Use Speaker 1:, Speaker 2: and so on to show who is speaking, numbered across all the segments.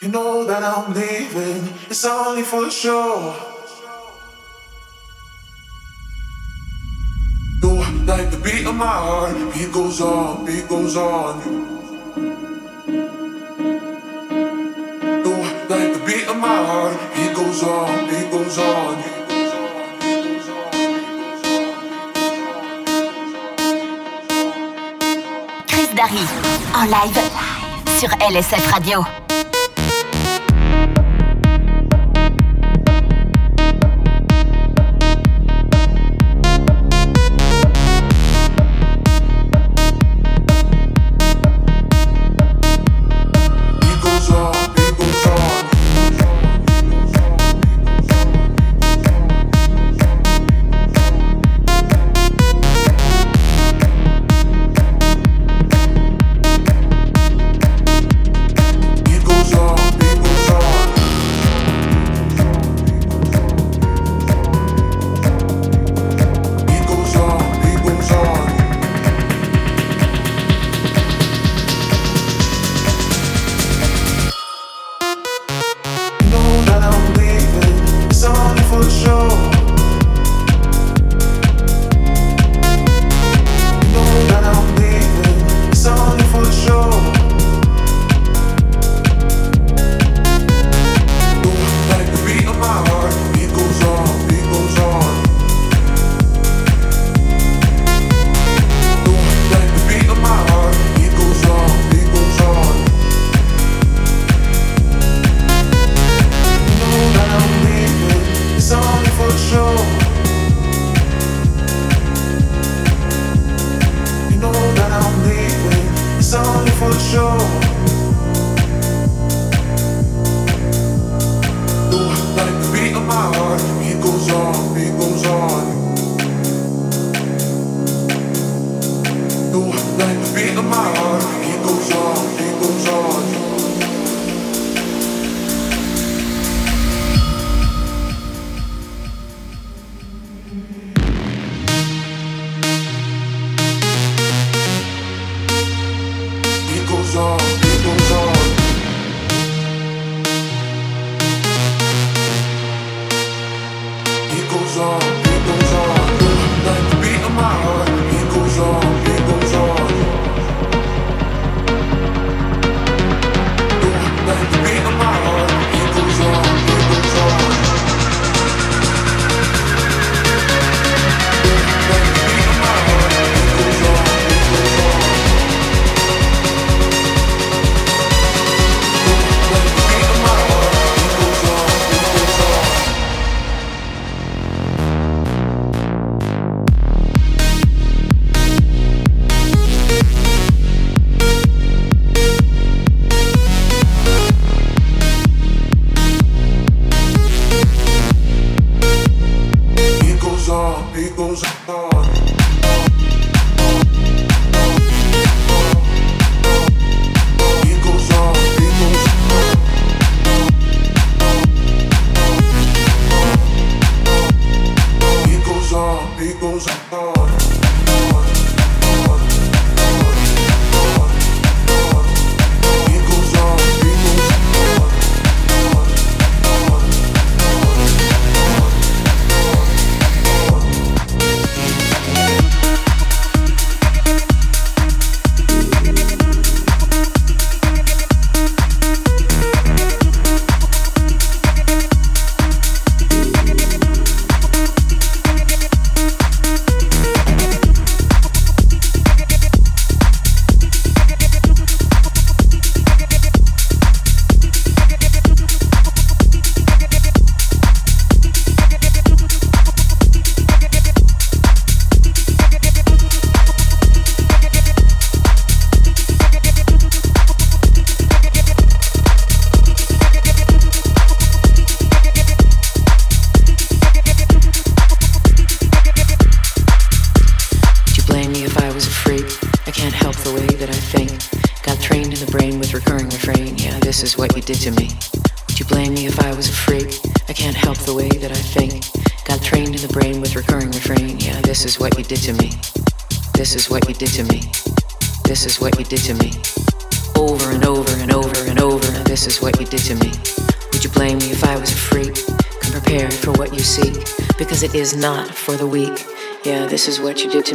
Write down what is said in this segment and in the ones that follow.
Speaker 1: You know that I'm leaving, it's only for sure. You like the beat of my heart, beat goes on, beat goes on. You like the beat of my heart, beat goes on, beat goes on.
Speaker 2: Chris Darry en live sur LSF Radio.
Speaker 3: not for the weak. Yeah, this is what you did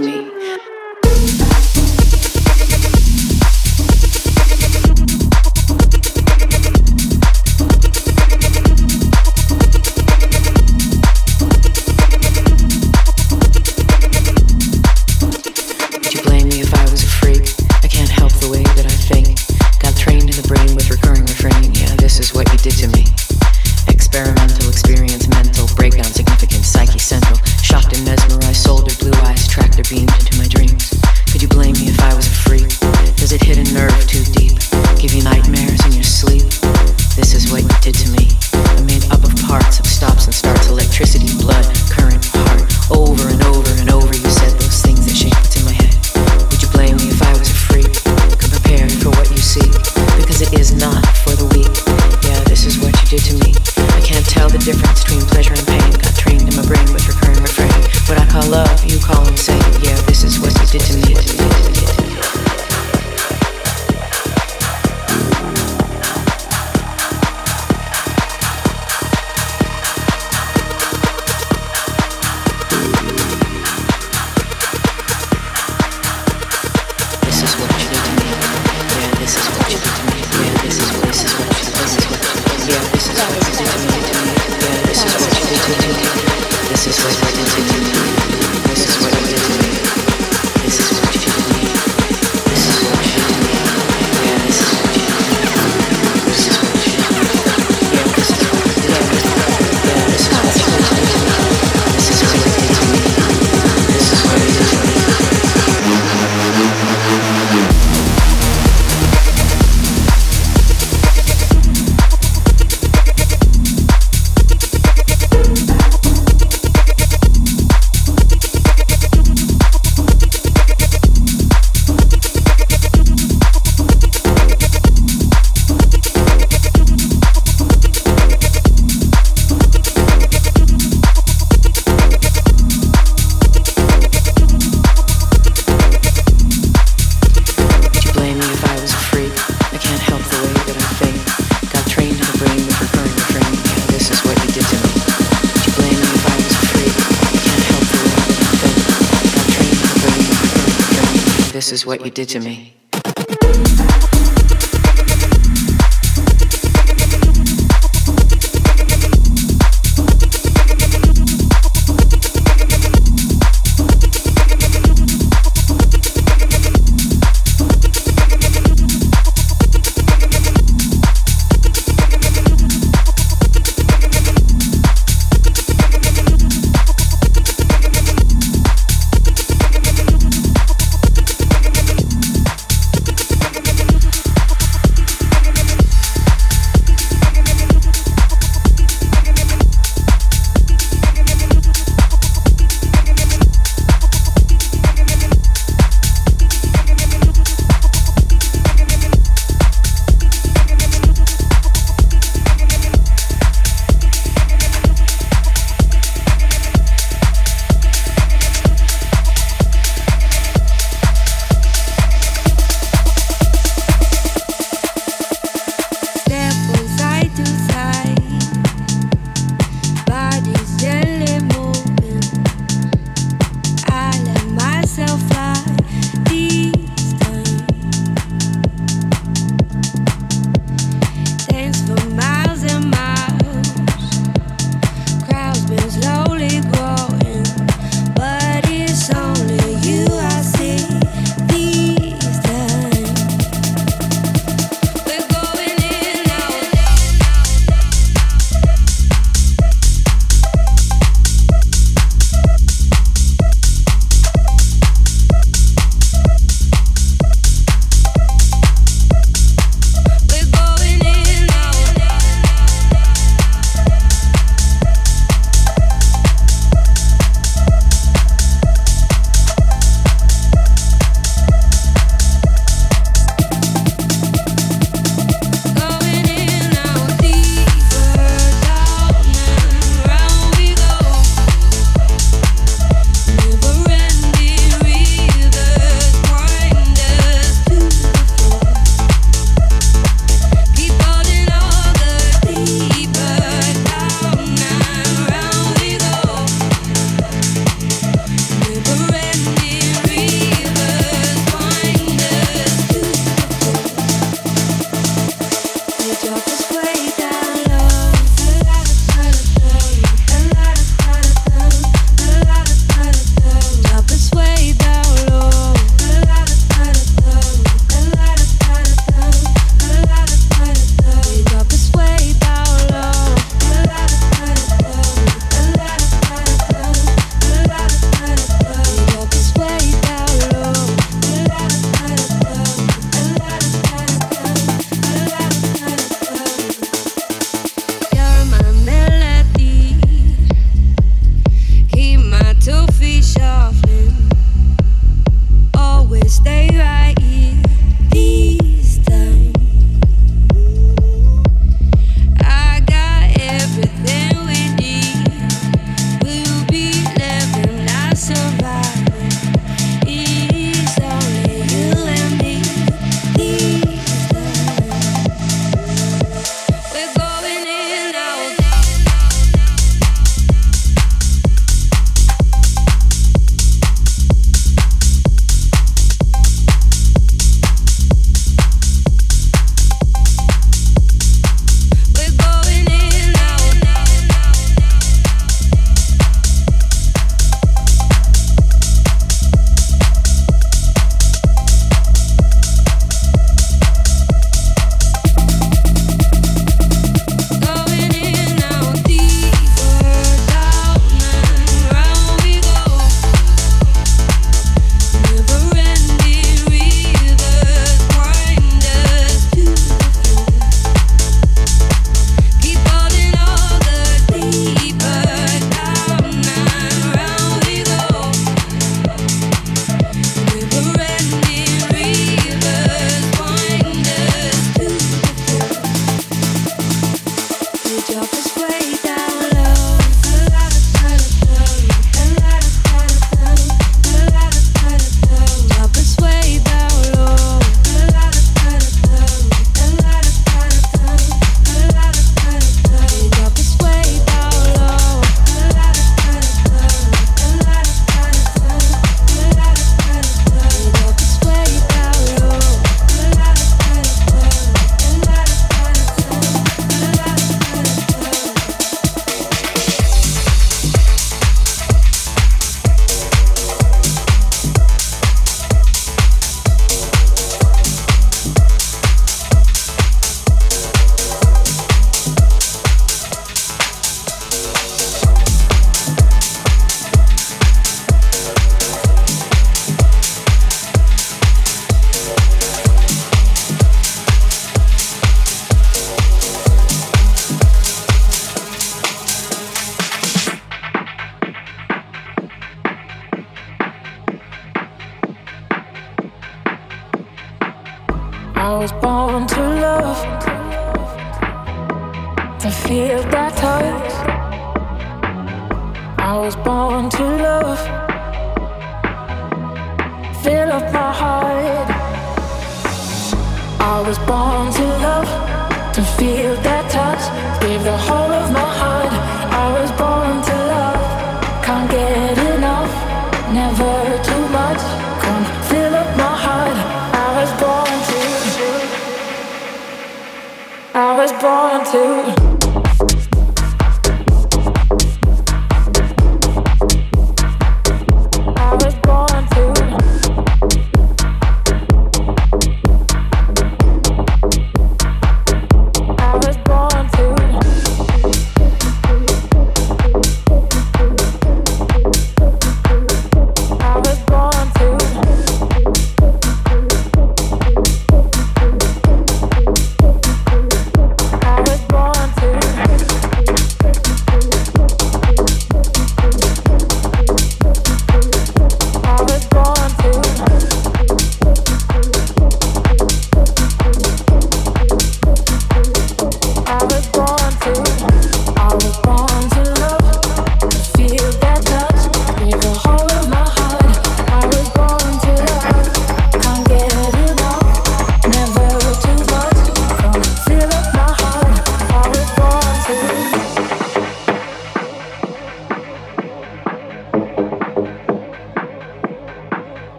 Speaker 3: did to me.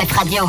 Speaker 4: Cette Radio.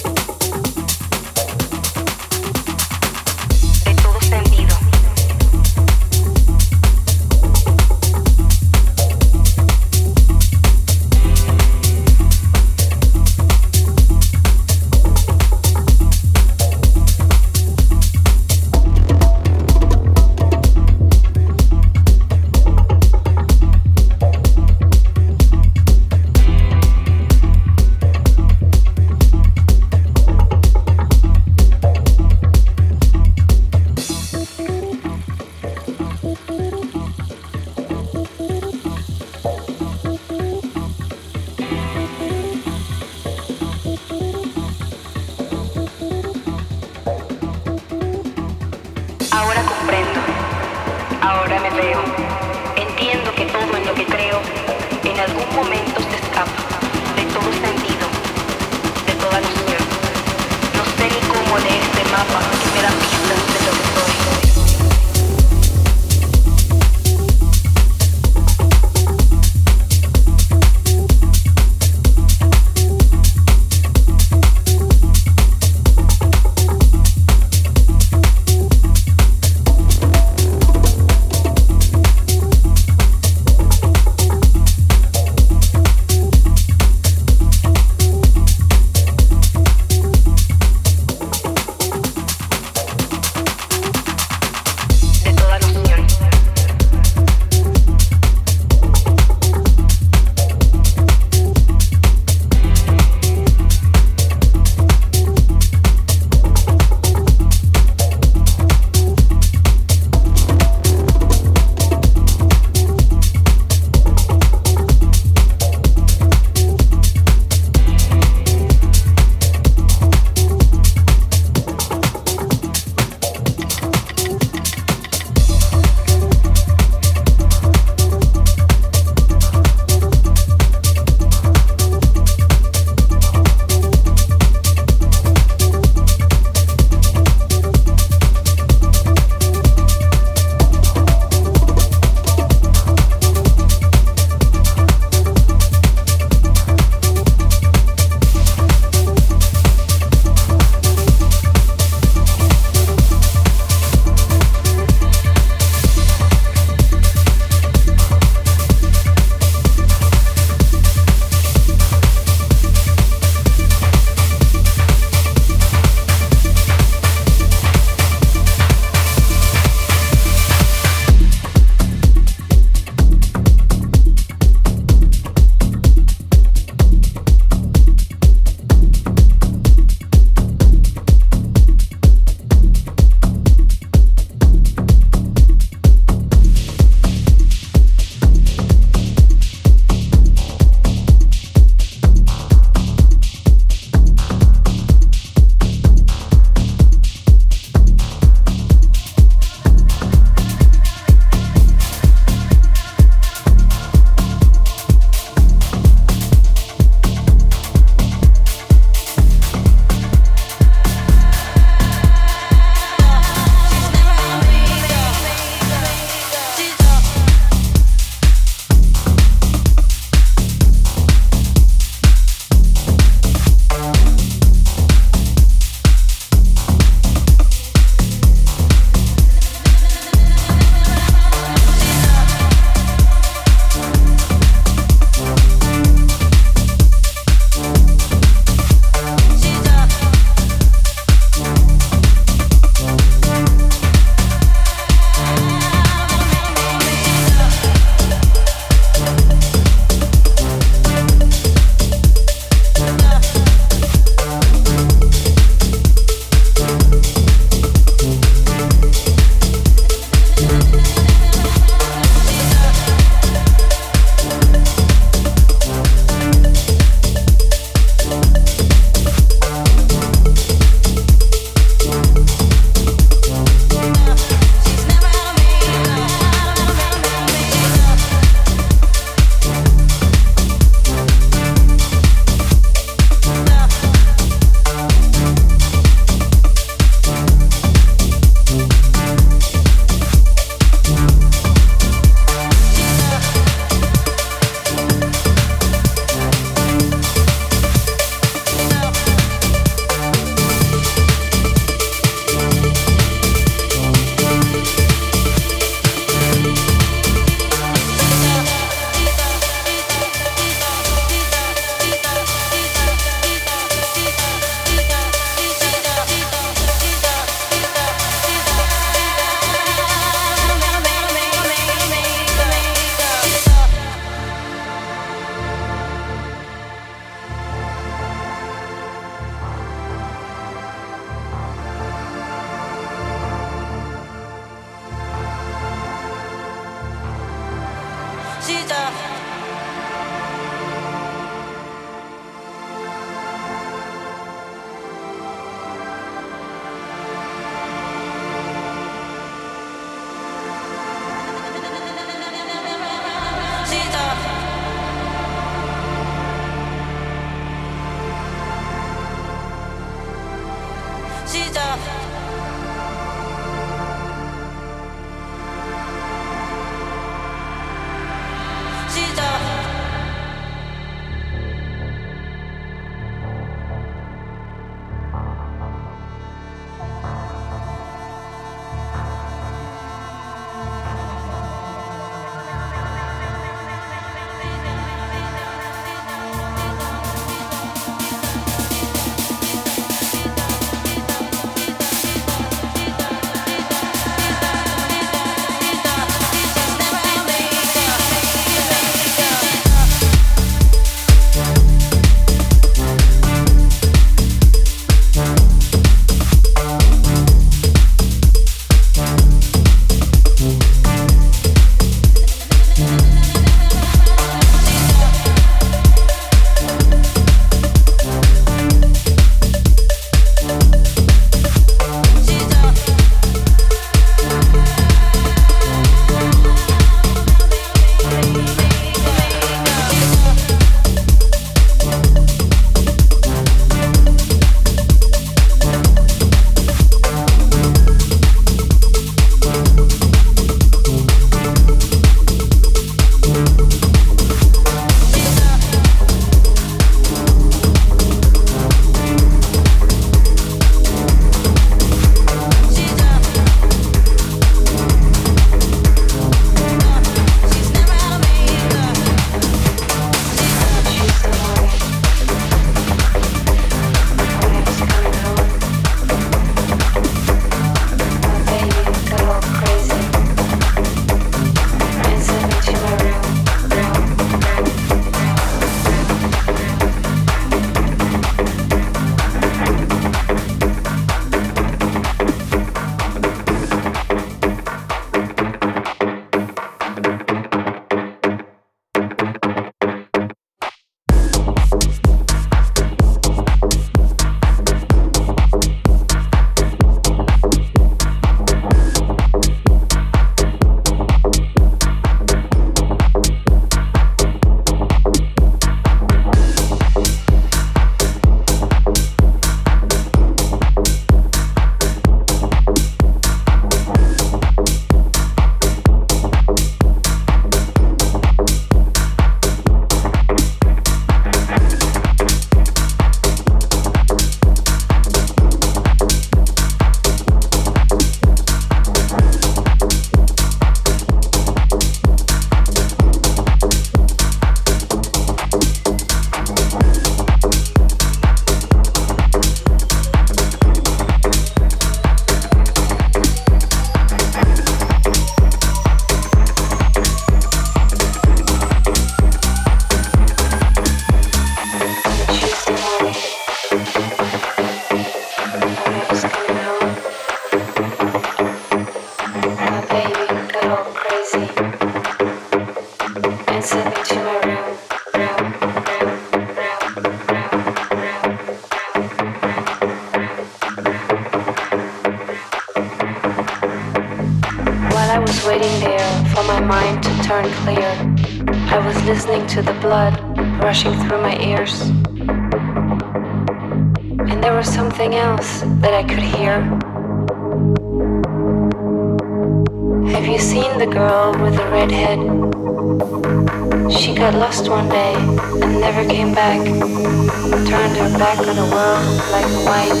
Speaker 5: mom like white.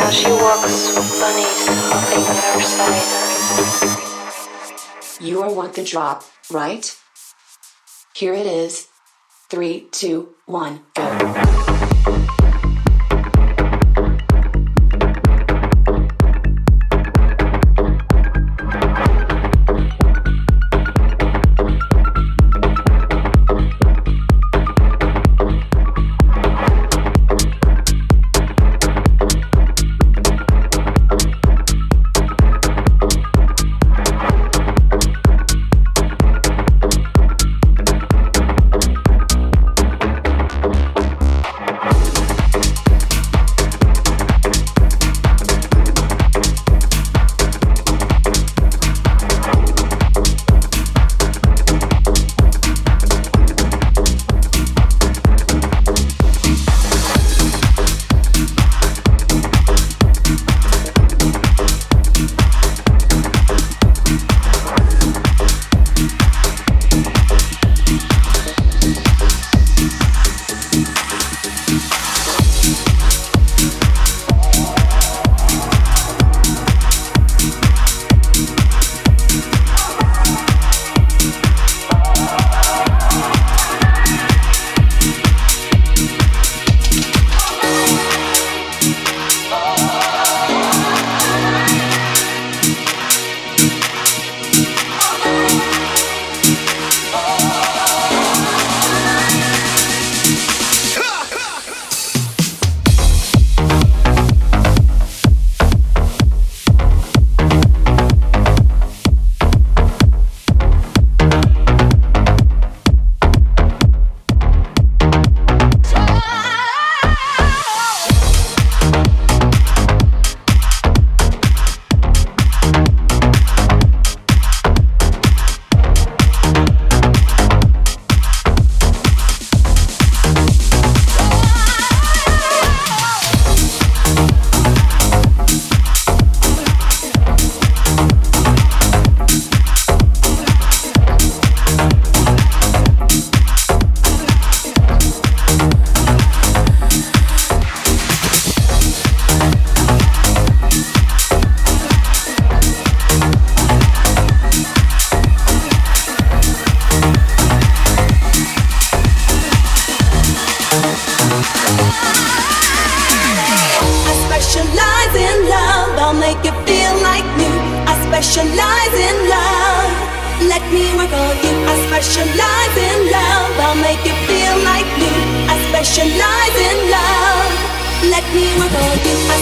Speaker 5: Now she walks with bunnies hopping at her side.
Speaker 3: You are want the drop, right? Here it is. Three, two, one.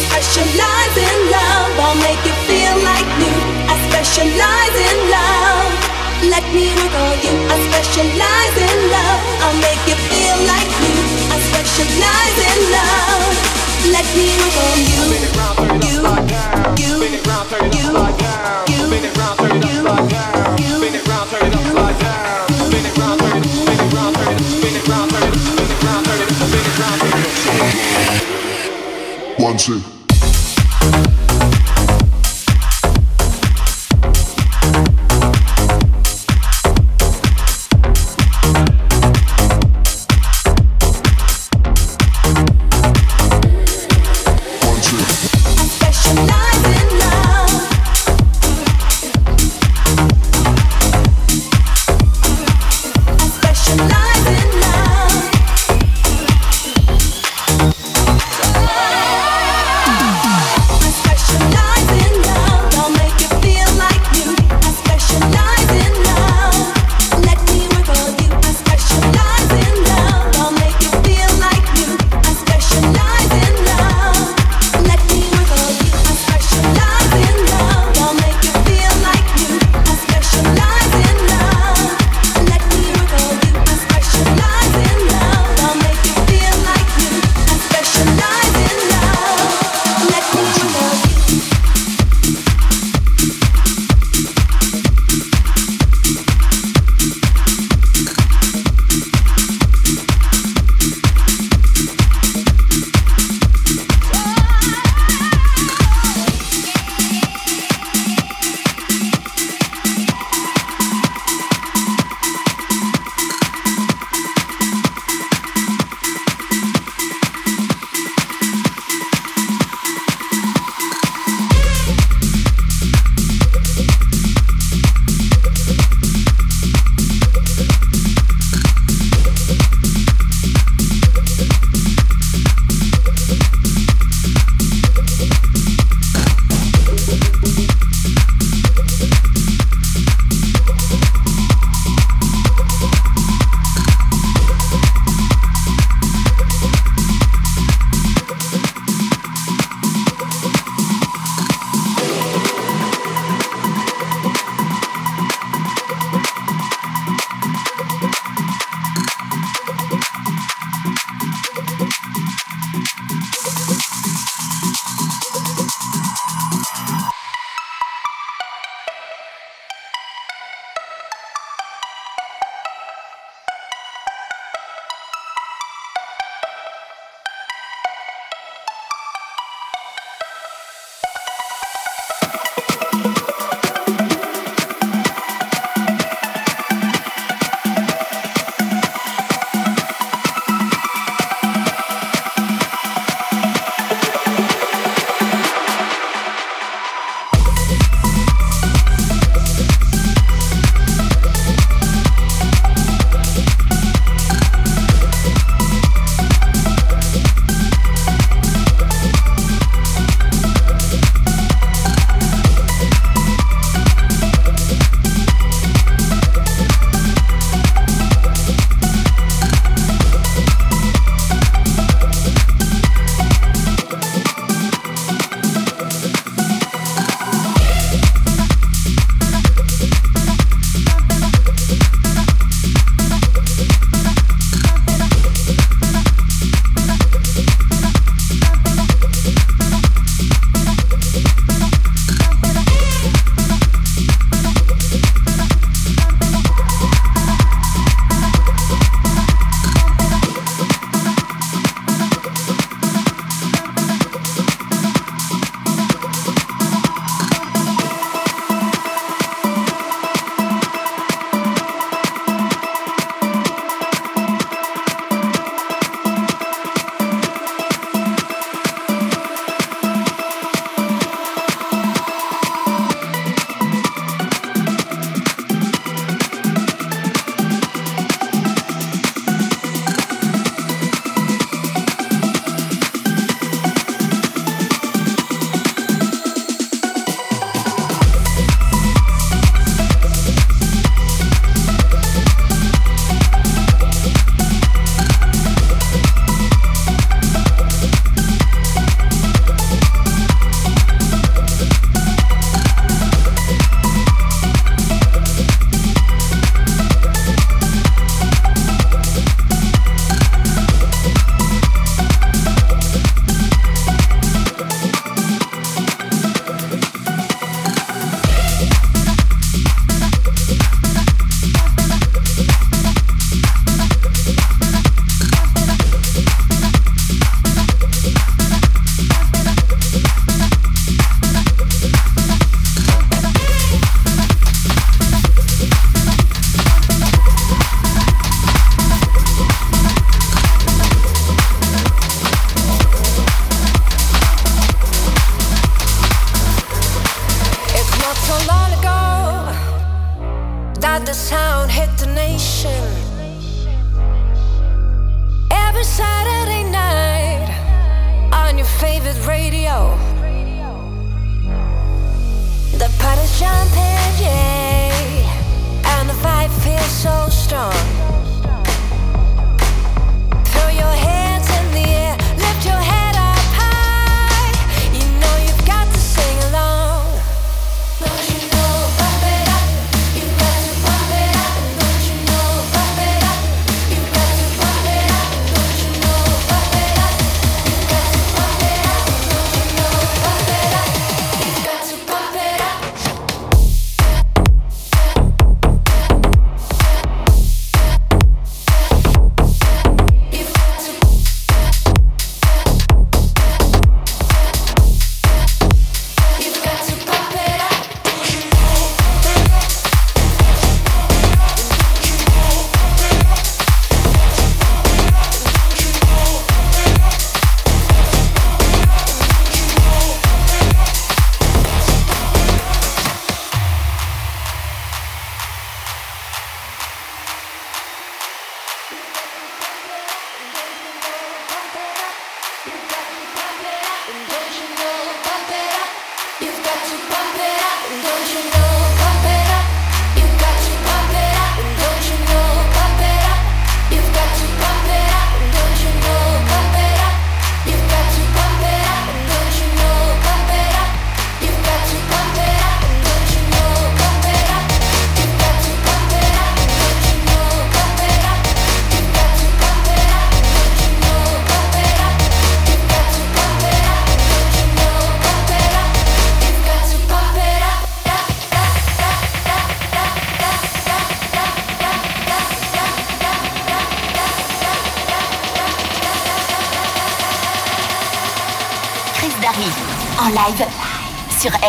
Speaker 6: specialize in love.
Speaker 7: I'll make you feel like new. I specialize in love. Let me work on you. I specialize in love. I'll make you feel like new. I specialize
Speaker 8: in love. Let
Speaker 9: me work on you. You, you, you, you, you, you, you, you, you, you, you, one, two.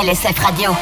Speaker 9: SF Radio.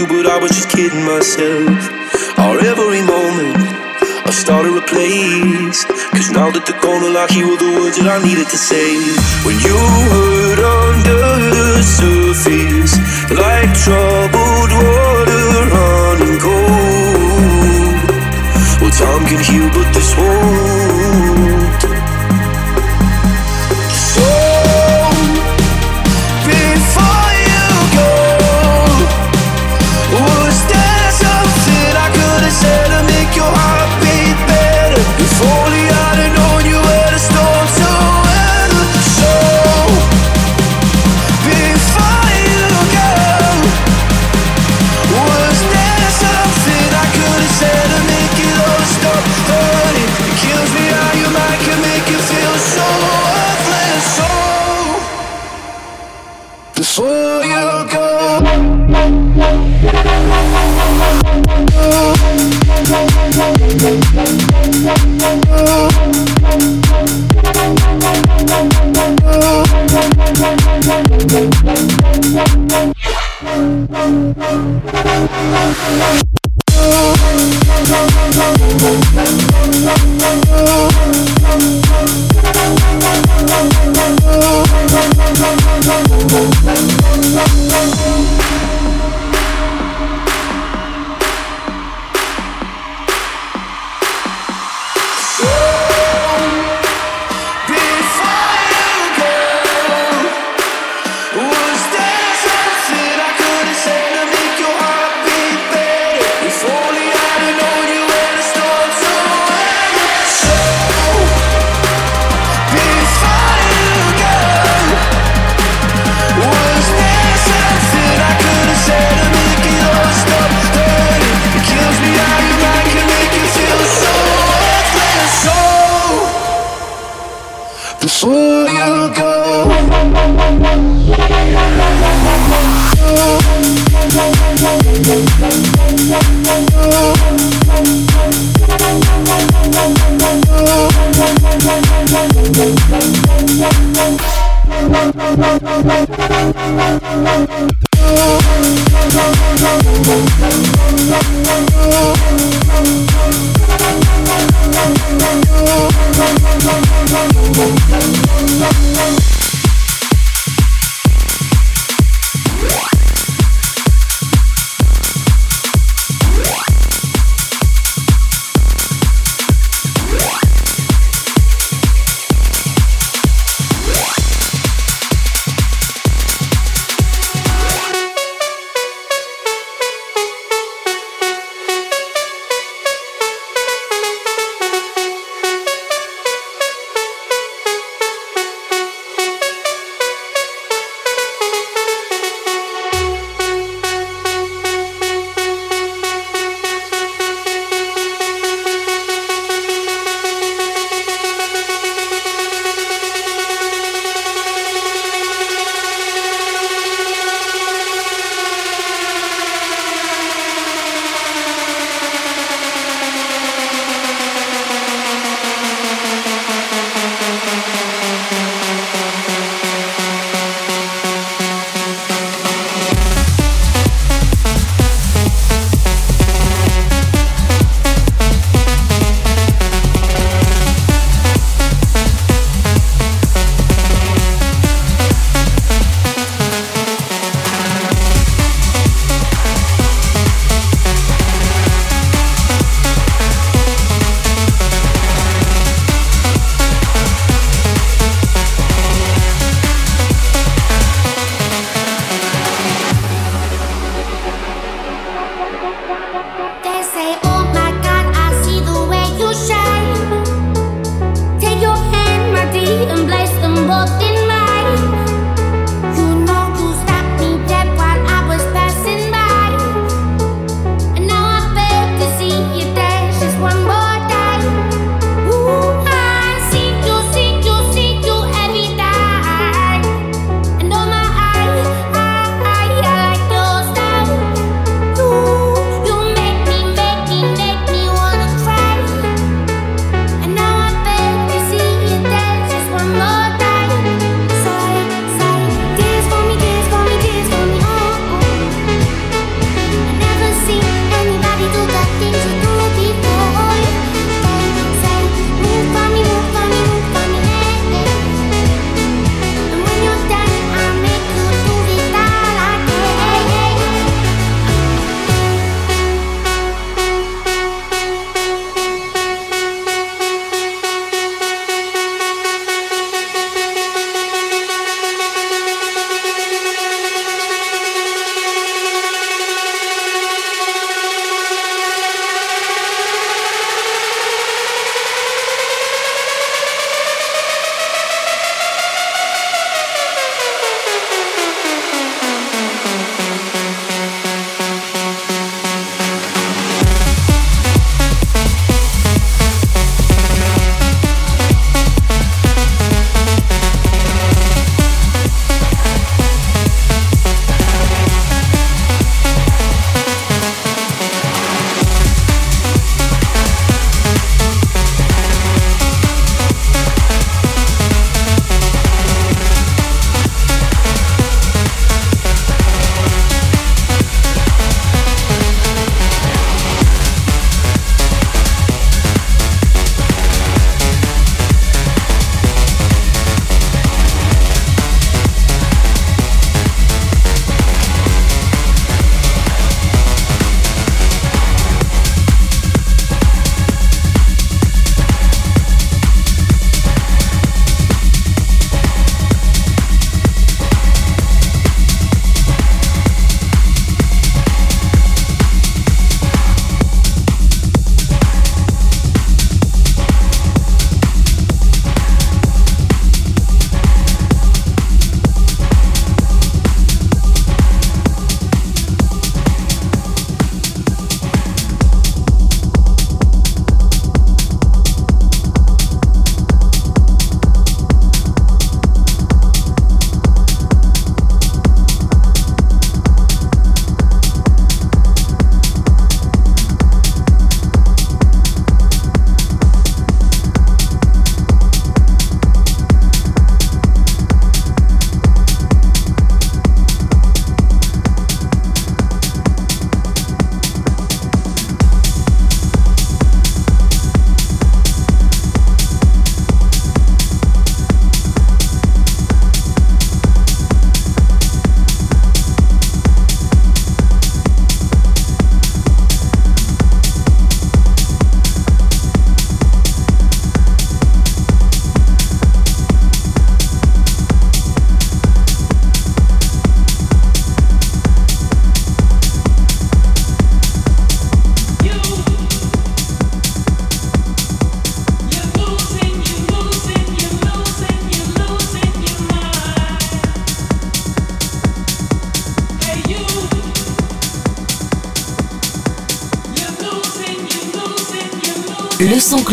Speaker 9: you, but I was just kidding myself. Our every moment, I started a place. Cause now that the corner lock, you were the words that I needed to say. When you hurt under the surface, like
Speaker 10: trouble.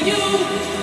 Speaker 11: you